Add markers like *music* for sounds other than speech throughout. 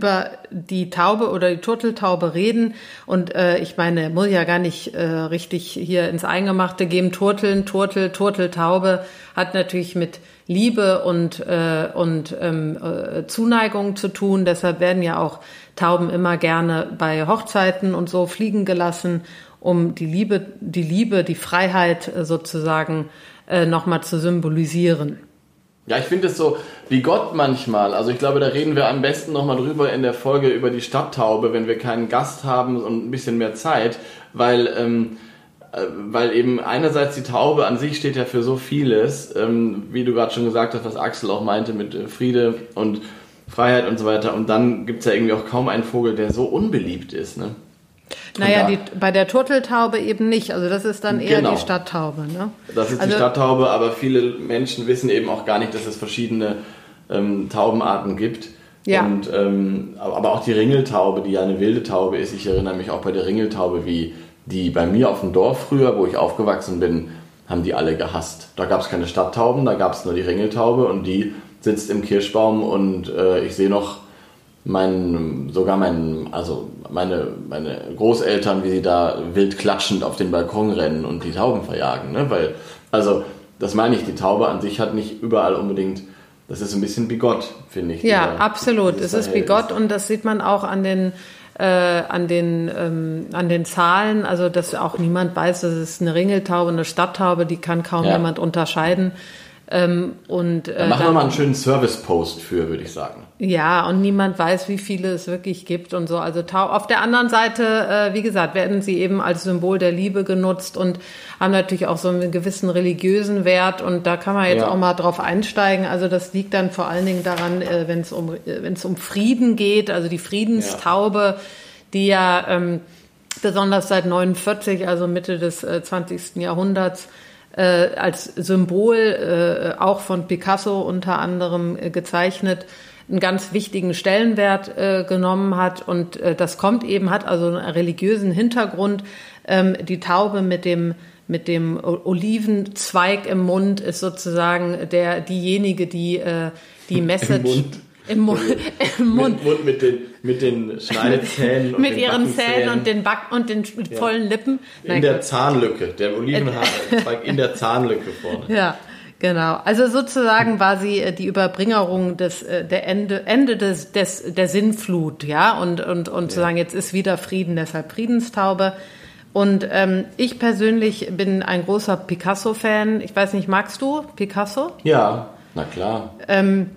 über die Taube oder die Turteltaube reden. Und äh, ich meine, muss ja gar nicht äh, richtig hier ins Eingemachte geben. Turteln, Turtel, Turteltaube hat natürlich mit Liebe und, äh, und ähm, äh, Zuneigung zu tun. Deshalb werden ja auch Tauben immer gerne bei Hochzeiten und so fliegen gelassen, um die Liebe, die Liebe, die Freiheit äh, sozusagen äh, nochmal zu symbolisieren. Ja, ich finde es so wie Gott manchmal. Also ich glaube, da reden wir am besten nochmal drüber in der Folge über die Stadttaube, wenn wir keinen Gast haben und ein bisschen mehr Zeit, weil, ähm, äh, weil eben einerseits die Taube an sich steht ja für so vieles, ähm, wie du gerade schon gesagt hast, was Axel auch meinte mit äh, Friede und Freiheit und so weiter. Und dann gibt es ja irgendwie auch kaum einen Vogel, der so unbeliebt ist. Ne? Naja, die, bei der Turteltaube eben nicht. Also das ist dann eher genau. die Stadttaube. Ne? Das ist also, die Stadttaube, aber viele Menschen wissen eben auch gar nicht, dass es verschiedene ähm, Taubenarten gibt. Ja. Und, ähm, aber auch die Ringeltaube, die ja eine wilde Taube ist. Ich erinnere mich auch bei der Ringeltaube, wie die bei mir auf dem Dorf früher, wo ich aufgewachsen bin, haben die alle gehasst. Da gab es keine Stadttauben, da gab es nur die Ringeltaube und die sitzt im Kirschbaum und äh, ich sehe noch mein, sogar mein, also meine, meine Großeltern, wie sie da wild klatschend auf den Balkon rennen und die Tauben verjagen, ne? Weil, also, das meine ich, die Taube an sich hat nicht überall unbedingt, das ist ein bisschen bigott, finde ich. Ja, dieser, absolut. Es ist bigott und das sieht man auch an den, äh, an den, ähm, an den Zahlen, also dass auch niemand weiß, das ist eine Ringeltaube, eine Stadttaube, die kann kaum ja. jemand unterscheiden. Ähm, und, äh, da machen wir mal einen schönen Service-Post für, würde ich sagen. Ja, und niemand weiß, wie viele es wirklich gibt und so. Also auf der anderen Seite, äh, wie gesagt, werden sie eben als Symbol der Liebe genutzt und haben natürlich auch so einen gewissen religiösen Wert. Und da kann man jetzt ja. auch mal drauf einsteigen. Also das liegt dann vor allen Dingen daran, äh, wenn es um, äh, wenn es um Frieden geht, also die Friedenstaube, ja. die ja ähm, besonders seit 49, also Mitte des äh, 20. Jahrhunderts, äh, als Symbol äh, auch von Picasso unter anderem äh, gezeichnet einen ganz wichtigen Stellenwert äh, genommen hat und äh, das kommt eben hat also einen religiösen Hintergrund ähm, die Taube mit dem mit dem Olivenzweig im Mund ist sozusagen der diejenige die äh, die Message im Mund. Im Mund. *laughs* Mund mit, den, mit den Schneidezähnen. *laughs* mit ihren Zähnen und den Back und den vollen Lippen. Nein, in der. Zahnlücke. Der Olivenhaar *laughs* in der Zahnlücke vorne. Ja. Genau. Also sozusagen war sie äh, die Überbringerung des äh, der Ende Ende des, des der Sinnflut, ja und und und ja. zu sagen jetzt ist wieder Frieden, deshalb Friedenstaube. Und ähm, ich persönlich bin ein großer Picasso-Fan. Ich weiß nicht, magst du Picasso? Ja, na klar. Ähm,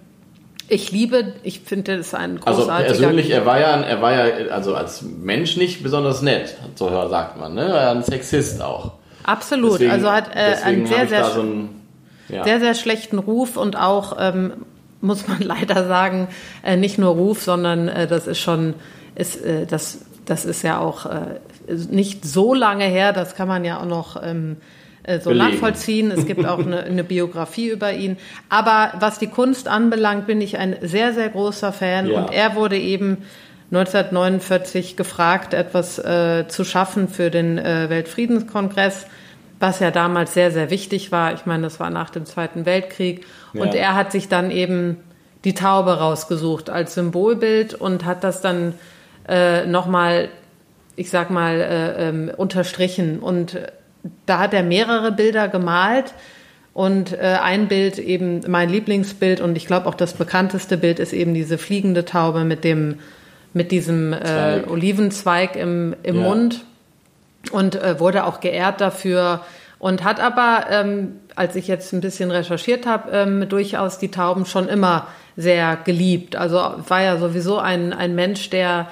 ich liebe, ich finde das ein also großartiger... Also persönlich, er war ja, er war ja also als Mensch nicht besonders nett, so sagt man, ne? Er war ein Sexist auch. Absolut, deswegen, also hat äh, einen sehr, sehr, so einen, ja. sehr, sehr schlechten Ruf und auch, ähm, muss man *laughs* leider sagen, äh, nicht nur Ruf, sondern äh, das ist schon, ist, äh, das, das ist ja auch äh, nicht so lange her, das kann man ja auch noch... Ähm, äh, so Belegen. nachvollziehen. Es gibt auch eine, eine, Biografie über ihn. Aber was die Kunst anbelangt, bin ich ein sehr, sehr großer Fan. Ja. Und er wurde eben 1949 gefragt, etwas äh, zu schaffen für den äh, Weltfriedenskongress, was ja damals sehr, sehr wichtig war. Ich meine, das war nach dem Zweiten Weltkrieg. Ja. Und er hat sich dann eben die Taube rausgesucht als Symbolbild und hat das dann äh, nochmal, ich sag mal, äh, ähm, unterstrichen und da hat er mehrere Bilder gemalt und äh, ein Bild eben mein Lieblingsbild und ich glaube auch das bekannteste Bild ist eben diese fliegende Taube mit dem mit diesem äh, Olivenzweig im, im ja. Mund und äh, wurde auch geehrt dafür und hat aber, ähm, als ich jetzt ein bisschen recherchiert habe, ähm, durchaus die Tauben schon immer sehr geliebt. Also war ja sowieso ein, ein Mensch, der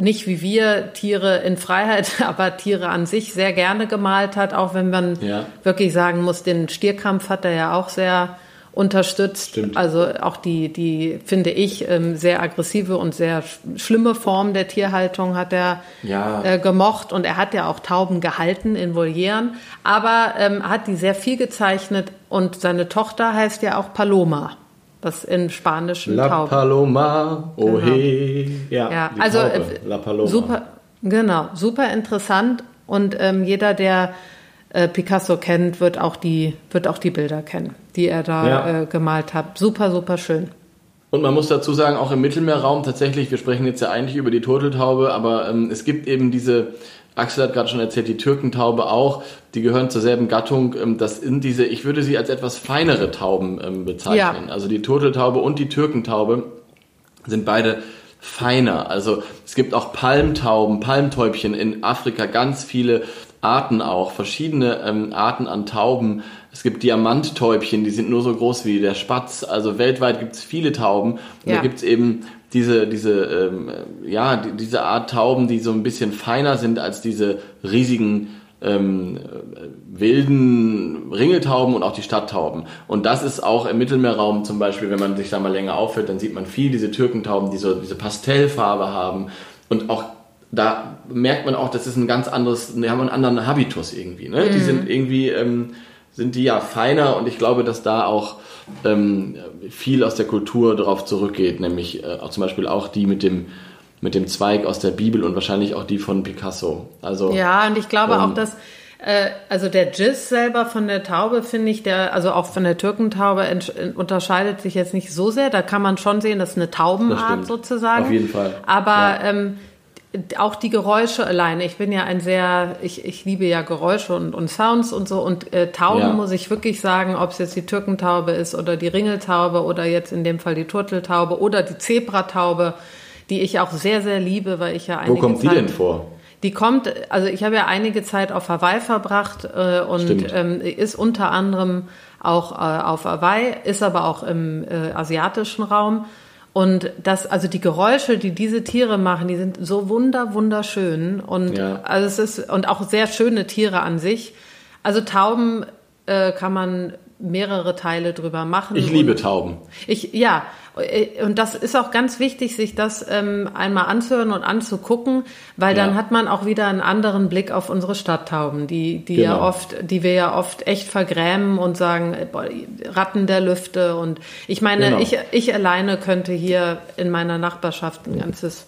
nicht wie wir Tiere in Freiheit, *laughs* aber Tiere an sich sehr gerne gemalt hat, auch wenn man ja. wirklich sagen muss, den Stierkampf hat er ja auch sehr unterstützt. Stimmt. Also auch die, die finde ich ähm, sehr aggressive und sehr schlimme Form der Tierhaltung hat er ja. äh, gemocht und er hat ja auch Tauben gehalten in Volieren, aber ähm, hat die sehr viel gezeichnet und seine Tochter heißt ja auch Paloma was in spanischen La Tauben. Paloma, oh genau. hey. Ja, ja also Taube, äh, La Paloma. super, genau, super interessant und ähm, jeder, der äh, Picasso kennt, wird auch die wird auch die Bilder kennen, die er da ja. äh, gemalt hat. Super, super schön. Und man muss dazu sagen, auch im Mittelmeerraum tatsächlich, wir sprechen jetzt ja eigentlich über die Turteltaube, aber ähm, es gibt eben diese, Axel hat gerade schon erzählt, die Türkentaube auch, die gehören zur selben Gattung. Ähm, das sind diese, ich würde sie als etwas feinere Tauben ähm, bezeichnen. Ja. Also die Turteltaube und die Türkentaube sind beide feiner. Also es gibt auch Palmtauben, Palmtäubchen in Afrika, ganz viele Arten auch, verschiedene ähm, Arten an Tauben. Es gibt Diamanttäubchen, die sind nur so groß wie der Spatz. Also weltweit gibt es viele Tauben. Und ja. da gibt es eben diese, diese, ähm, ja, die, diese Art Tauben, die so ein bisschen feiner sind als diese riesigen ähm, wilden Ringeltauben und auch die Stadttauben. Und das ist auch im Mittelmeerraum zum Beispiel, wenn man sich da mal länger auffällt, dann sieht man viel diese Türkentauben, die so diese Pastellfarbe haben und auch da merkt man auch, das ist ein ganz anderes, die haben einen anderen Habitus irgendwie. Ne? Mhm. Die sind irgendwie, ähm, sind die ja feiner und ich glaube, dass da auch ähm, viel aus der Kultur darauf zurückgeht, nämlich äh, auch zum Beispiel auch die mit dem mit dem Zweig aus der Bibel und wahrscheinlich auch die von Picasso. Also ja, und ich glaube ähm, auch, dass äh, also der Giz selber von der Taube finde ich, der also auch von der Türkentaube unterscheidet sich jetzt nicht so sehr. Da kann man schon sehen, das ist eine Taubenart sozusagen. Auf jeden Fall. Aber ja. ähm, auch die Geräusche alleine. Ich bin ja ein sehr, ich, ich liebe ja Geräusche und, und Sounds und so. Und äh, Tauben ja. muss ich wirklich sagen, ob es jetzt die Türkentaube ist oder die Ringeltaube oder jetzt in dem Fall die Turteltaube oder die Zebrataube, die ich auch sehr, sehr liebe, weil ich ja einige Wo kommt Zeit, die denn vor? Die kommt, also ich habe ja einige Zeit auf Hawaii verbracht äh, und ähm, ist unter anderem auch äh, auf Hawaii, ist aber auch im äh, asiatischen Raum. Und das, also die Geräusche, die diese Tiere machen, die sind so wunder, wunderschön. Und ja. also es ist, und auch sehr schöne Tiere an sich. Also Tauben äh, kann man mehrere Teile drüber machen. Ich liebe Tauben. Ich, ja, äh, und das ist auch ganz wichtig, sich das ähm, einmal anzuhören und anzugucken, weil dann ja. hat man auch wieder einen anderen Blick auf unsere Stadttauben, die, die genau. ja oft, die wir ja oft echt vergrämen und sagen, äh, boah, Ratten der Lüfte. Und ich meine, genau. ich, ich alleine könnte hier in meiner Nachbarschaft ein ganzes,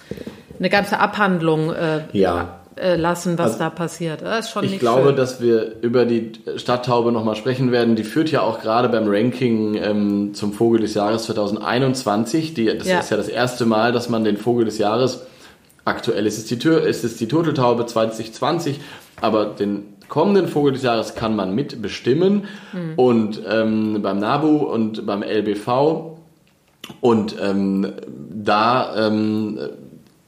eine ganze Abhandlung äh, ja lassen, was also, da passiert. Das ist schon ich glaube, schön. dass wir über die Stadttaube nochmal sprechen werden. Die führt ja auch gerade beim Ranking ähm, zum Vogel des Jahres 2021. Die, das ja. ist ja das erste Mal, dass man den Vogel des Jahres aktuell ist es die Tür, ist es die Turteltaube 2020, aber den kommenden Vogel des Jahres kann man mitbestimmen mhm. und ähm, beim NABU und beim LBV und ähm, da ähm,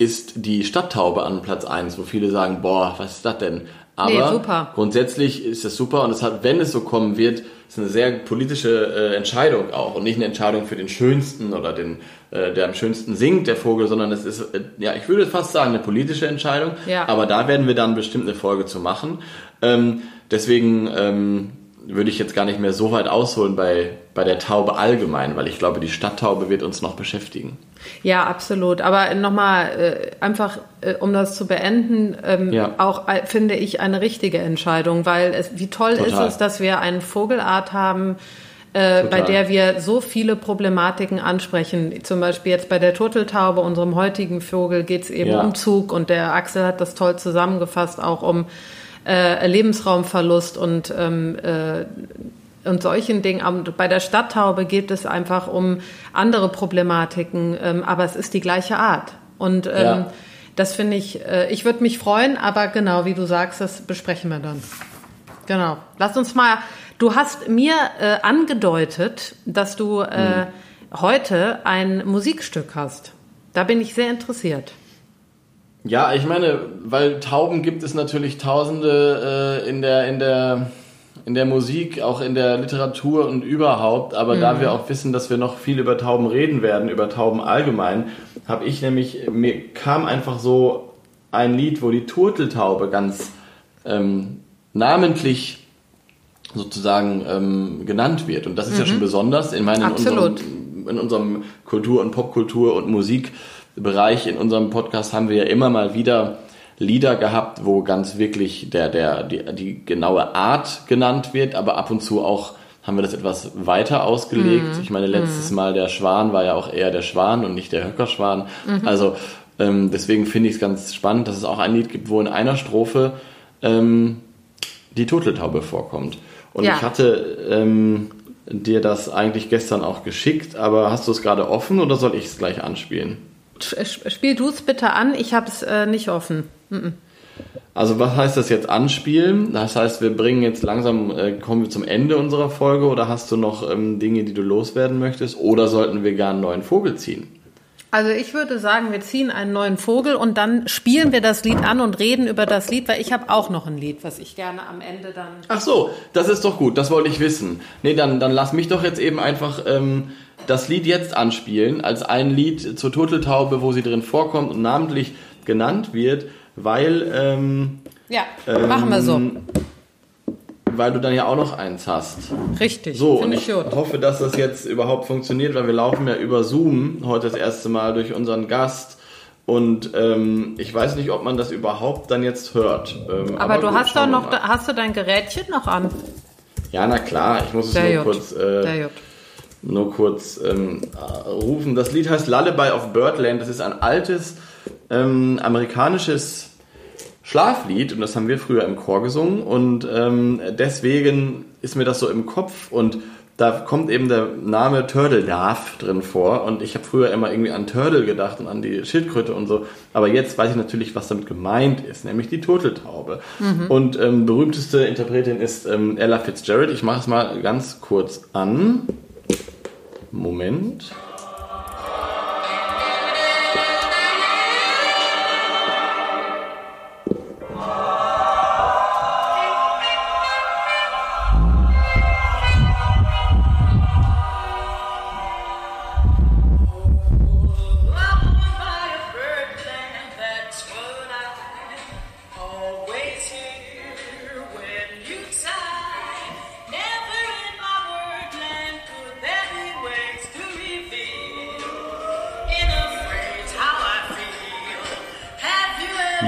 ist die Stadttaube an Platz 1, wo viele sagen, boah, was ist das denn? Aber nee, grundsätzlich ist es super und es hat, wenn es so kommen wird, ist eine sehr politische äh, Entscheidung auch und nicht eine Entscheidung für den schönsten oder den, äh, der am schönsten singt, der Vogel, sondern es ist, äh, ja, ich würde fast sagen, eine politische Entscheidung. Ja. Aber da werden wir dann bestimmt eine Folge zu machen. Ähm, deswegen ähm, würde ich jetzt gar nicht mehr so weit ausholen bei, bei der Taube allgemein, weil ich glaube, die Stadttaube wird uns noch beschäftigen. Ja, absolut. Aber nochmal, äh, einfach, äh, um das zu beenden, ähm, ja. auch äh, finde ich eine richtige Entscheidung, weil es, wie toll Total. ist es, dass wir eine Vogelart haben, äh, bei der wir so viele Problematiken ansprechen. Zum Beispiel jetzt bei der Turteltaube, unserem heutigen Vogel, geht es eben ja. um Zug und der Axel hat das toll zusammengefasst, auch um äh, Lebensraumverlust und ähm, äh, und solchen Dingen. Bei der Stadttaube geht es einfach um andere Problematiken, ähm, aber es ist die gleiche Art. Und ähm, ja. das finde ich, äh, ich würde mich freuen, aber genau, wie du sagst, das besprechen wir dann. Genau. Lass uns mal, du hast mir äh, angedeutet, dass du äh, hm. heute ein Musikstück hast. Da bin ich sehr interessiert. Ja, ich meine, weil Tauben gibt es natürlich Tausende äh, in der in der in der Musik, auch in der Literatur und überhaupt. Aber mhm. da wir auch wissen, dass wir noch viel über Tauben reden werden, über Tauben allgemein, habe ich nämlich mir kam einfach so ein Lied, wo die Turteltaube ganz ähm, namentlich sozusagen ähm, genannt wird. Und das ist mhm. ja schon besonders. Ich meine, in unserem, in unserem Kultur- und Popkultur- und Musik Bereich in unserem Podcast haben wir ja immer mal wieder Lieder gehabt, wo ganz wirklich der, der, die, die genaue Art genannt wird, aber ab und zu auch haben wir das etwas weiter ausgelegt. Mhm. Ich meine, letztes mhm. Mal der Schwan war ja auch eher der Schwan und nicht der Höckerschwan. Mhm. Also ähm, deswegen finde ich es ganz spannend, dass es auch ein Lied gibt, wo in einer Strophe ähm, die Turteltaube vorkommt. Und ja. ich hatte ähm, dir das eigentlich gestern auch geschickt, aber hast du es gerade offen oder soll ich es gleich anspielen? Spiel du es bitte an, ich habe es äh, nicht offen. Also was heißt das jetzt anspielen? Das heißt, wir bringen jetzt langsam, äh, kommen wir zum Ende unserer Folge oder hast du noch ähm, Dinge, die du loswerden möchtest? Oder sollten wir gar einen neuen Vogel ziehen? Also ich würde sagen, wir ziehen einen neuen Vogel und dann spielen wir das Lied an und reden über das Lied, weil ich habe auch noch ein Lied, was ich gerne am Ende dann. Ach so, das ist doch gut, das wollte ich wissen. Nee, dann, dann lass mich doch jetzt eben einfach ähm, das Lied jetzt anspielen, als ein Lied zur Turteltaube, wo sie drin vorkommt und namentlich genannt wird, weil. Ähm, ja, ähm, machen wir so weil du dann ja auch noch eins hast. Richtig. So, und ich, ich hoffe, dass das jetzt überhaupt funktioniert, weil wir laufen ja über Zoom heute das erste Mal durch unseren Gast. Und ähm, ich weiß nicht, ob man das überhaupt dann jetzt hört. Ähm, aber, aber, du gut, hast doch noch, hast du dein Gerätchen noch an? Ja, na klar, ich muss es Der nur J. kurz, äh, nur kurz ähm, rufen. Das Lied heißt Lullaby of Birdland. Das ist ein altes ähm, amerikanisches Schlaflied und das haben wir früher im Chor gesungen und ähm, deswegen ist mir das so im Kopf und da kommt eben der Name Turtle Darf drin vor und ich habe früher immer irgendwie an Turtle gedacht und an die Schildkröte und so, aber jetzt weiß ich natürlich, was damit gemeint ist, nämlich die Turteltaube. Mhm. Und ähm, berühmteste Interpretin ist ähm, Ella Fitzgerald. Ich mache es mal ganz kurz an. Moment.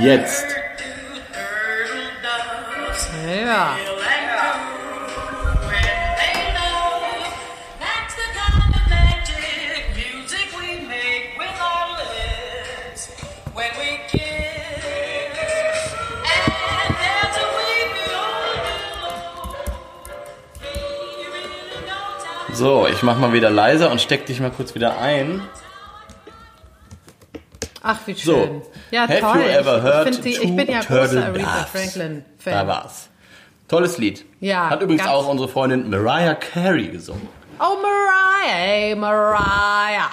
Jetzt. Ja. So, ich mach mal wieder leiser und steck dich mal kurz wieder ein. Ach, wie schön. So, ja, have toll. you ever heard ich, die, ich bin ja großer Aretha Franklin-Fan. Da war's. Tolles Lied. Ja. Hat übrigens auch unsere Freundin Mariah Carey gesungen. Oh, Mariah, hey, Mariah.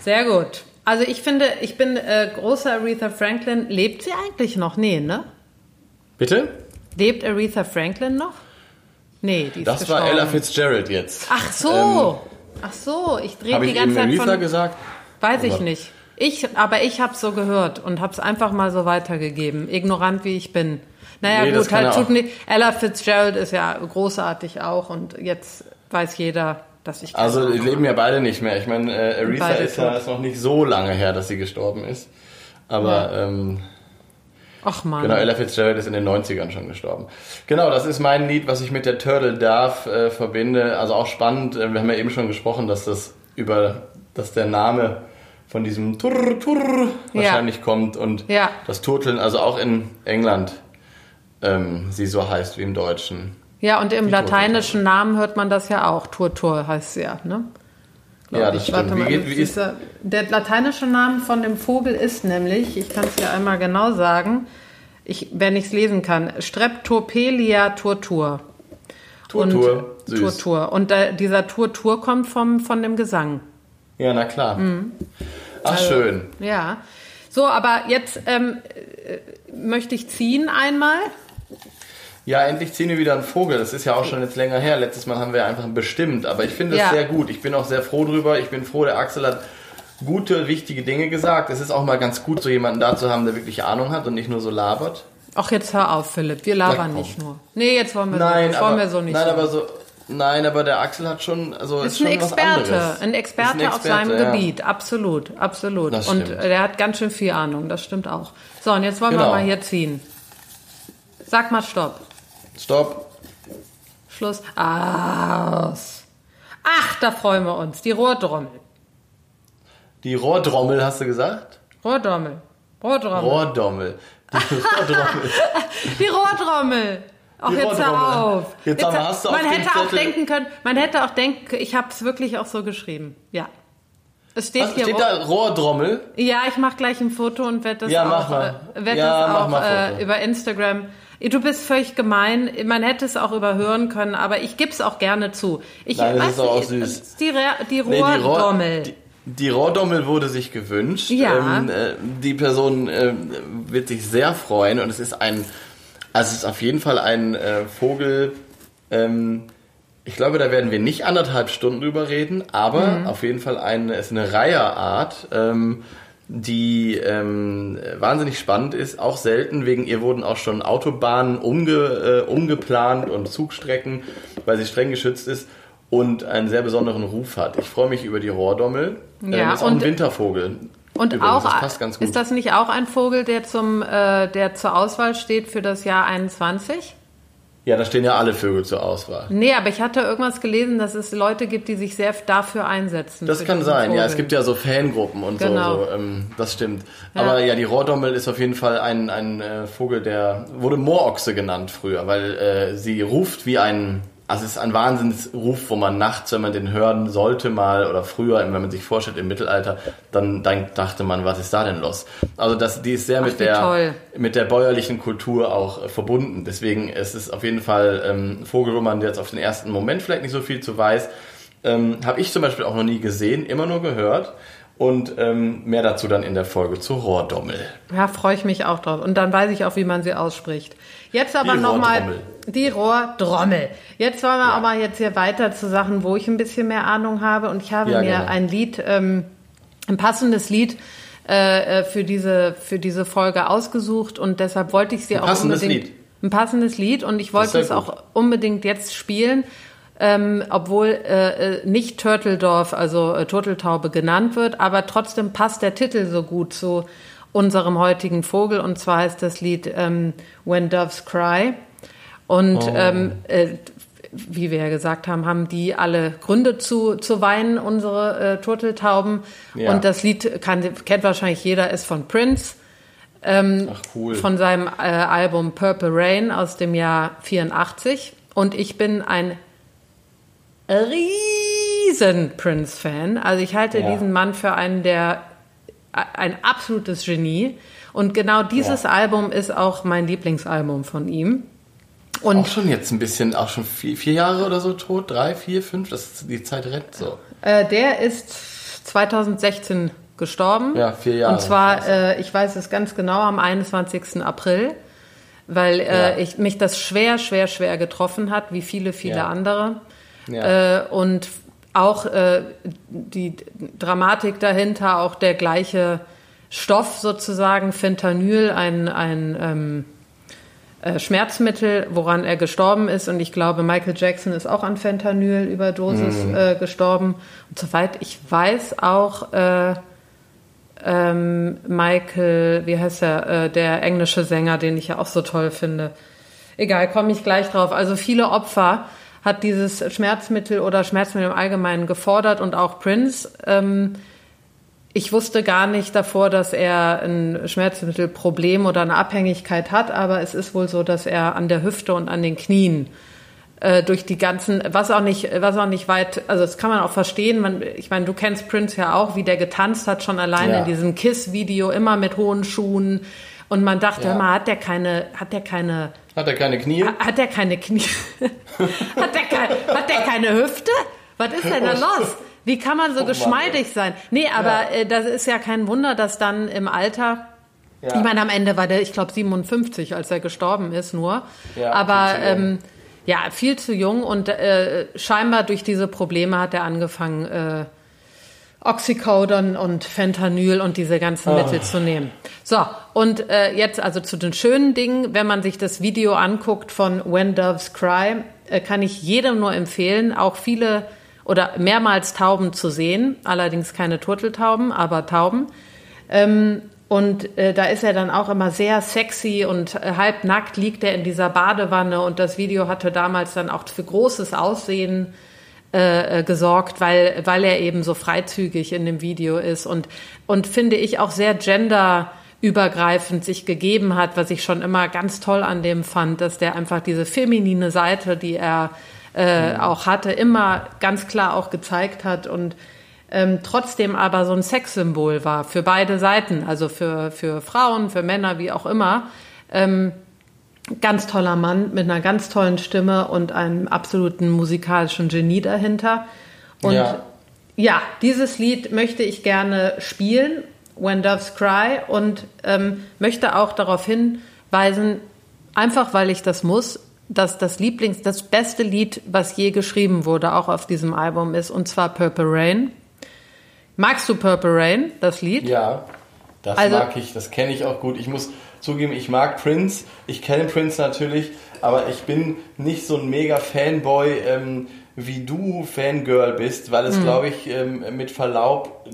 Sehr gut. Also ich finde, ich bin äh, großer Aretha Franklin. Lebt sie eigentlich noch? Nee, ne? Bitte? Lebt Aretha Franklin noch? Nee, die ist Das gestorben. war Ella Fitzgerald jetzt. Ach so. Ähm, Ach so, ich drehe die ganze Zeit Aretha von... gesagt? Weiß ich nicht. Ich, aber ich habe so gehört und habe es einfach mal so weitergegeben, ignorant wie ich bin. Naja, nee, gut, halt tut nicht. Ella Fitzgerald ist ja großartig auch und jetzt weiß jeder, dass ich. Also leben ja beide nicht mehr. Ich meine, äh, Aretha ist ja ist noch nicht so lange her, dass sie gestorben ist. Aber ja. ähm, Ach man. Genau, Ella Fitzgerald ist in den 90ern schon gestorben. Genau, das ist mein Lied, was ich mit der Turtle Dove äh, verbinde. Also auch spannend, äh, wir haben ja eben schon gesprochen, dass das über, dass der Name von diesem Turr, Turr wahrscheinlich ja. kommt und ja. das Turteln, also auch in England, ähm, sie so heißt wie im Deutschen. Ja, und im lateinischen Namen hört man das ja auch. Turtur heißt sie ja, ne? ja, das ich. stimmt. Mal, wie geht, wie ist der lateinische Name von dem Vogel ist nämlich, ich kann es dir einmal genau sagen, ich, wenn ich es lesen kann, Streptopelia turtur. Turtur, und, süß. Turtur. Und äh, dieser Turtur kommt vom, von dem Gesang. Ja, na klar. Mhm. Ach, also, schön. Ja. So, aber jetzt ähm, äh, möchte ich ziehen einmal. Ja, endlich ziehen wir wieder einen Vogel. Das ist ja auch schon jetzt länger her. Letztes Mal haben wir einfach bestimmt. Aber ich finde es ja. sehr gut. Ich bin auch sehr froh drüber. Ich bin froh, der Axel hat gute, wichtige Dinge gesagt. Es ist auch mal ganz gut, so jemanden da zu haben, der wirklich Ahnung hat und nicht nur so labert. Ach, jetzt hör auf, Philipp. Wir labern nicht nur. Nee, jetzt wollen wir, nein, so, aber, wollen wir so nicht. Nein, so. aber so, Nein, aber der Axel hat schon, also ist, ist ein Experte, ein Experte, ein Experte auf seinem ja. Gebiet, absolut, absolut. Das und er hat ganz schön viel Ahnung, das stimmt auch. So, und jetzt wollen genau. wir mal hier ziehen. Sag mal Stopp. Stopp. Schluss. Aus. Ach, da freuen wir uns. Die Rohrdrommel. Die Rohrdrommel, hast du gesagt? Rohrdrommel. Rohrdrommel. Rohrdrommel. Die *laughs* Rohrdrommel. Die Rohrdrommel. Ach, jetzt hör auf. Jetzt, jetzt hast du man hätte auch denken können, man hätte auch denken, ich habe es wirklich auch so geschrieben. Ja. Es steht Was, hier steht da Rohrdrommel? Ja, ich mache gleich ein Foto und werde das ja, auch, äh, werd ja, das auch äh, über Instagram. Du bist völlig gemein. Man hätte es auch überhören können, aber ich gebe es auch gerne zu. Ich Nein, das ist auch süß. Die, die Rohrdommel. Nee, die, die Rohrdommel wurde sich gewünscht. Ja. Ähm, äh, die Person äh, wird sich sehr freuen und es ist ein, also es ist auf jeden Fall ein äh, Vogel. Ähm, ich glaube, da werden wir nicht anderthalb Stunden drüber reden, aber mhm. auf jeden Fall eine, ist eine Reiherart, ähm, die ähm, wahnsinnig spannend ist, auch selten, wegen ihr wurden auch schon Autobahnen umge, äh, umgeplant und Zugstrecken, weil sie streng geschützt ist und einen sehr besonderen Ruf hat. Ich freue mich über die Rohrdommel. Ähm, ja, ist auch ein Wintervogel. Und Übrigens, auch das ist das nicht auch ein Vogel, der zum äh, der zur Auswahl steht für das Jahr 21? Ja, da stehen ja alle Vögel zur Auswahl. Nee, aber ich hatte irgendwas gelesen, dass es Leute gibt, die sich sehr dafür einsetzen. Das kann sein, Vogel. ja. Es gibt ja so Fangruppen und genau. so. so ähm, das stimmt. Ja. Aber ja, die Rohrdommel ist auf jeden Fall ein, ein äh, Vogel, der wurde Moorochse genannt früher, weil äh, sie ruft wie ein also es ist ein Wahnsinnsruf, wo man nachts, wenn man den hören sollte mal oder früher, wenn man sich vorstellt im Mittelalter, dann, dann dachte man, was ist da denn los? Also das, die ist sehr Ach, mit der mit der bäuerlichen Kultur auch äh, verbunden. Deswegen ist es auf jeden Fall ähm, Vogel, wo man jetzt auf den ersten Moment vielleicht nicht so viel zu weiß. Ähm, Habe ich zum Beispiel auch noch nie gesehen, immer nur gehört. Und ähm, mehr dazu dann in der Folge zu Rohrdommel. Ja, freue ich mich auch drauf. Und dann weiß ich auch, wie man sie ausspricht. Jetzt aber nochmal die Rohrdrommel. Jetzt wollen wir ja. aber jetzt hier weiter zu Sachen, wo ich ein bisschen mehr Ahnung habe. Und ich habe ja, mir genau. ein Lied, ähm, ein passendes Lied äh, äh für diese für diese Folge ausgesucht und deshalb wollte ich sie ein auch unbedingt Lied. ein passendes Lied und ich wollte es auch unbedingt jetzt spielen. Ähm, obwohl äh, äh, nicht Turteldorf, also äh, Turteltaube genannt wird, aber trotzdem passt der Titel so gut zu unserem heutigen Vogel und zwar heißt das Lied ähm, When Doves Cry. Und oh. ähm, äh, wie wir ja gesagt haben, haben die alle Gründe zu, zu weinen, unsere äh, Turteltauben. Ja. Und das Lied kann, kennt wahrscheinlich jeder, ist von Prince. Ähm, Ach, cool. Von seinem äh, Album Purple Rain aus dem Jahr 84. Und ich bin ein riesen Prince-Fan. Also ich halte ja. diesen Mann für einen der ein absolutes Genie. Und genau dieses ja. Album ist auch mein Lieblingsalbum von ihm. Und auch schon jetzt ein bisschen, auch schon vier, vier Jahre oder so tot, drei, vier, fünf, das ist die Zeit rennt so. Äh, der ist 2016 gestorben. Ja, vier Jahre. Und zwar, äh, ich weiß es ganz genau, am 21. April, weil äh, ja. ich, mich das schwer, schwer, schwer getroffen hat, wie viele, viele ja. andere. Ja. Äh, und auch äh, die Dramatik dahinter, auch der gleiche Stoff sozusagen, Fentanyl, ein, ein ähm, äh, Schmerzmittel, woran er gestorben ist. Und ich glaube, Michael Jackson ist auch an Fentanyl-Überdosis mhm. äh, gestorben. Und soweit ich weiß, auch äh, ähm, Michael, wie heißt er, äh, der englische Sänger, den ich ja auch so toll finde. Egal, komme ich gleich drauf. Also viele Opfer hat dieses Schmerzmittel oder Schmerzmittel im Allgemeinen gefordert und auch Prince. Ähm, ich wusste gar nicht davor, dass er ein Schmerzmittelproblem oder eine Abhängigkeit hat, aber es ist wohl so, dass er an der Hüfte und an den Knien äh, durch die ganzen, was auch nicht, was auch nicht weit, also das kann man auch verstehen. Man, ich meine, du kennst Prince ja auch, wie der getanzt hat schon alleine ja. in diesem Kiss-Video, immer mit hohen Schuhen. Und man dachte ja. immer, hat der keine, hat der keine hat er keine Knie? Hat er keine Knie? *laughs* hat, der kein, hat der keine Hüfte? Was ist denn da los? Wie kann man so oh, geschmeidig Mann, sein? Nee, aber ja. äh, das ist ja kein Wunder, dass dann im Alter ja. Ich meine, am Ende war der, ich glaube, 57, als er gestorben ist, nur. Ja, Aber ähm, ja, viel zu jung und äh, scheinbar durch diese Probleme hat er angefangen, äh, Oxycodon und Fentanyl und diese ganzen oh. Mittel zu nehmen. So, und äh, jetzt also zu den schönen Dingen. Wenn man sich das Video anguckt von When Doves Cry, äh, kann ich jedem nur empfehlen, auch viele oder mehrmals Tauben zu sehen. Allerdings keine Turteltauben, aber Tauben. Ähm, und äh, da ist er dann auch immer sehr sexy und äh, halbnackt liegt er in dieser Badewanne. Und das Video hatte damals dann auch für großes Aussehen äh, äh, gesorgt, weil, weil er eben so freizügig in dem Video ist und, und finde ich auch sehr gender übergreifend sich gegeben hat, was ich schon immer ganz toll an dem fand, dass der einfach diese feminine Seite, die er äh, mhm. auch hatte, immer ganz klar auch gezeigt hat und ähm, trotzdem aber so ein Sexsymbol war für beide Seiten, also für, für Frauen, für Männer, wie auch immer. Ähm, ganz toller Mann mit einer ganz tollen Stimme und einem absoluten musikalischen Genie dahinter. Und ja, ja dieses Lied möchte ich gerne spielen When Doves Cry und ähm, möchte auch darauf hinweisen, einfach weil ich das muss, dass das Lieblings, das beste Lied, was je geschrieben wurde, auch auf diesem Album ist, und zwar Purple Rain. Magst du Purple Rain, das Lied? Ja, das also, mag ich, das kenne ich auch gut. Ich muss zugeben, ich mag Prince, ich kenne Prince natürlich, aber ich bin nicht so ein mega Fanboy, ähm, wie du Fangirl bist, weil es, mhm. glaube ich, ähm, mit Verlaub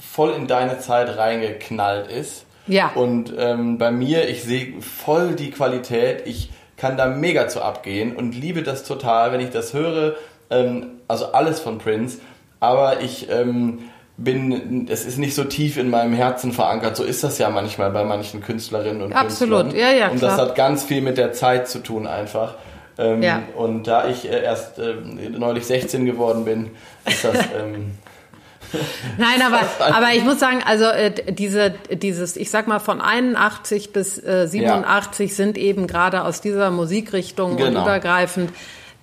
voll in deine Zeit reingeknallt ist. Ja. Und ähm, bei mir, ich sehe voll die Qualität. Ich kann da mega zu abgehen und liebe das total, wenn ich das höre. Ähm, also alles von Prince. Aber ich ähm, bin, es ist nicht so tief in meinem Herzen verankert. So ist das ja manchmal bei manchen Künstlerinnen und Absolut. Künstlern. Ja, ja, und das hat ganz viel mit der Zeit zu tun einfach. Ähm, ja. Und da ich äh, erst äh, neulich 16 geworden bin, ist das *laughs* ähm, Nein, aber, *laughs* aber ich muss sagen, also äh, diese, dieses, ich sag mal, von 81 bis äh, 87 ja. sind eben gerade aus dieser Musikrichtung genau. und übergreifend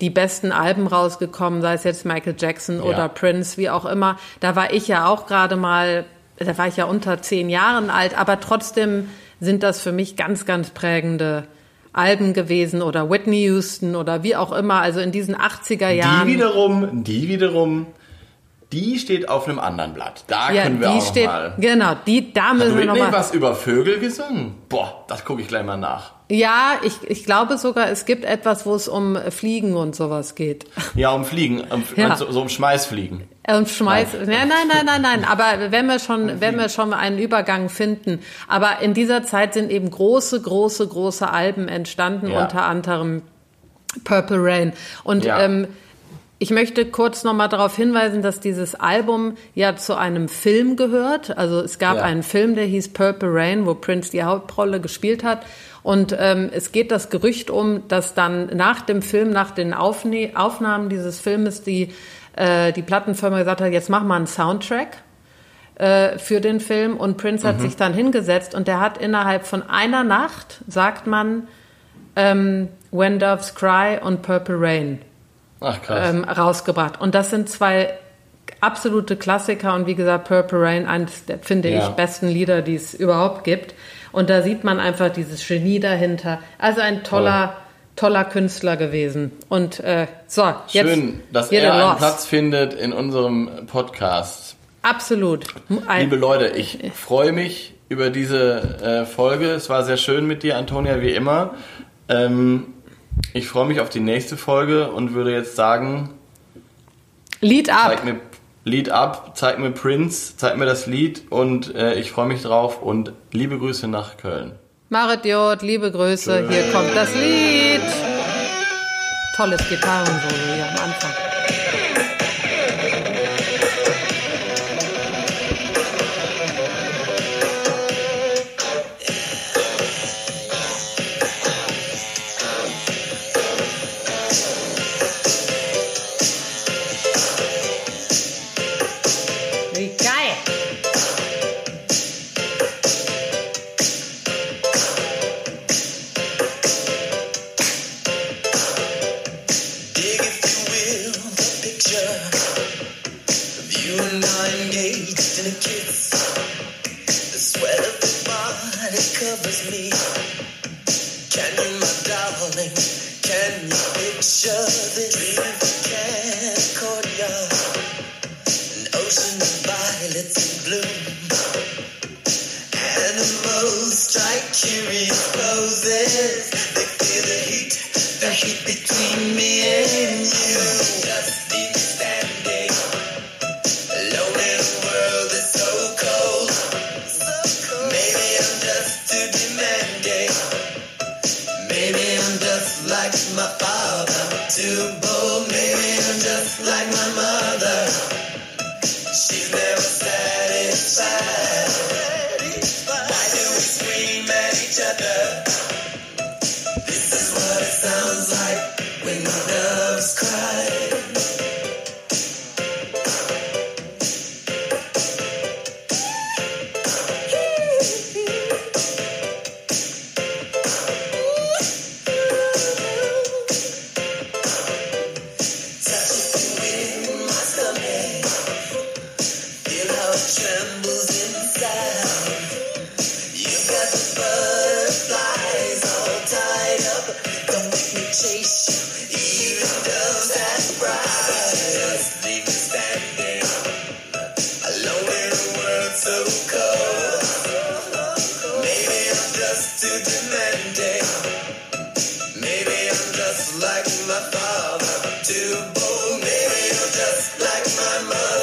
die besten Alben rausgekommen, sei es jetzt Michael Jackson ja. oder Prince, wie auch immer. Da war ich ja auch gerade mal, da war ich ja unter zehn Jahren alt, aber trotzdem sind das für mich ganz, ganz prägende Alben gewesen oder Whitney Houston oder wie auch immer, also in diesen 80er Jahren. Die wiederum, die wiederum die steht auf einem anderen Blatt. Da ja, können wir die auch steht, mal. Genau, die, da müssen Hat wir noch mal. was über Vögel gesungen? Boah, das gucke ich gleich mal nach. Ja, ich, ich glaube sogar, es gibt etwas, wo es um Fliegen und sowas geht. Ja, um Fliegen, um, ja. so, so um Schmeißfliegen. Um Schmeiß, nein, nein, nein, nein, nein. *laughs* Aber wenn wir schon, wenn wir schon einen Übergang finden. Aber in dieser Zeit sind eben große, große, große Alben entstanden, ja. unter anderem Purple Rain. Und ja. ähm, ich möchte kurz nochmal darauf hinweisen, dass dieses Album ja zu einem Film gehört. Also es gab ja. einen Film, der hieß Purple Rain, wo Prince die Hauptrolle gespielt hat. Und ähm, es geht das Gerücht um, dass dann nach dem Film, nach den Aufne Aufnahmen dieses Filmes, die, äh, die Plattenfirma gesagt hat, jetzt mach mal einen Soundtrack äh, für den Film. Und Prince hat mhm. sich dann hingesetzt und der hat innerhalb von einer Nacht, sagt man, ähm, When Doves Cry und Purple Rain Ach, ähm, rausgebracht. Und das sind zwei absolute Klassiker und wie gesagt, Purple Rain, eines der, finde ja. ich, besten Lieder, die es überhaupt gibt. Und da sieht man einfach dieses Genie dahinter. Also ein toller, toller Künstler gewesen. Und äh, so, jetzt. Schön, dass er einen los. Platz findet in unserem Podcast. Absolut. Ein Liebe Leute, ich freue mich über diese äh, Folge. Es war sehr schön mit dir, Antonia, wie immer. Ähm, ich freue mich auf die nächste Folge und würde jetzt sagen: Lied ab. Zeig mir Lied ab, zeig mir Prince, zeig mir das Lied und äh, ich freue mich drauf und liebe Grüße nach Köln. Marit Jod, liebe Grüße, hier kommt das Lied. Tolles Gitarrensolo hier am Anfang. just like my mother. She's never satisfied. Why do we each other? Man sich auch noch Zeit für ein Lied gelassen. So, wiederhören.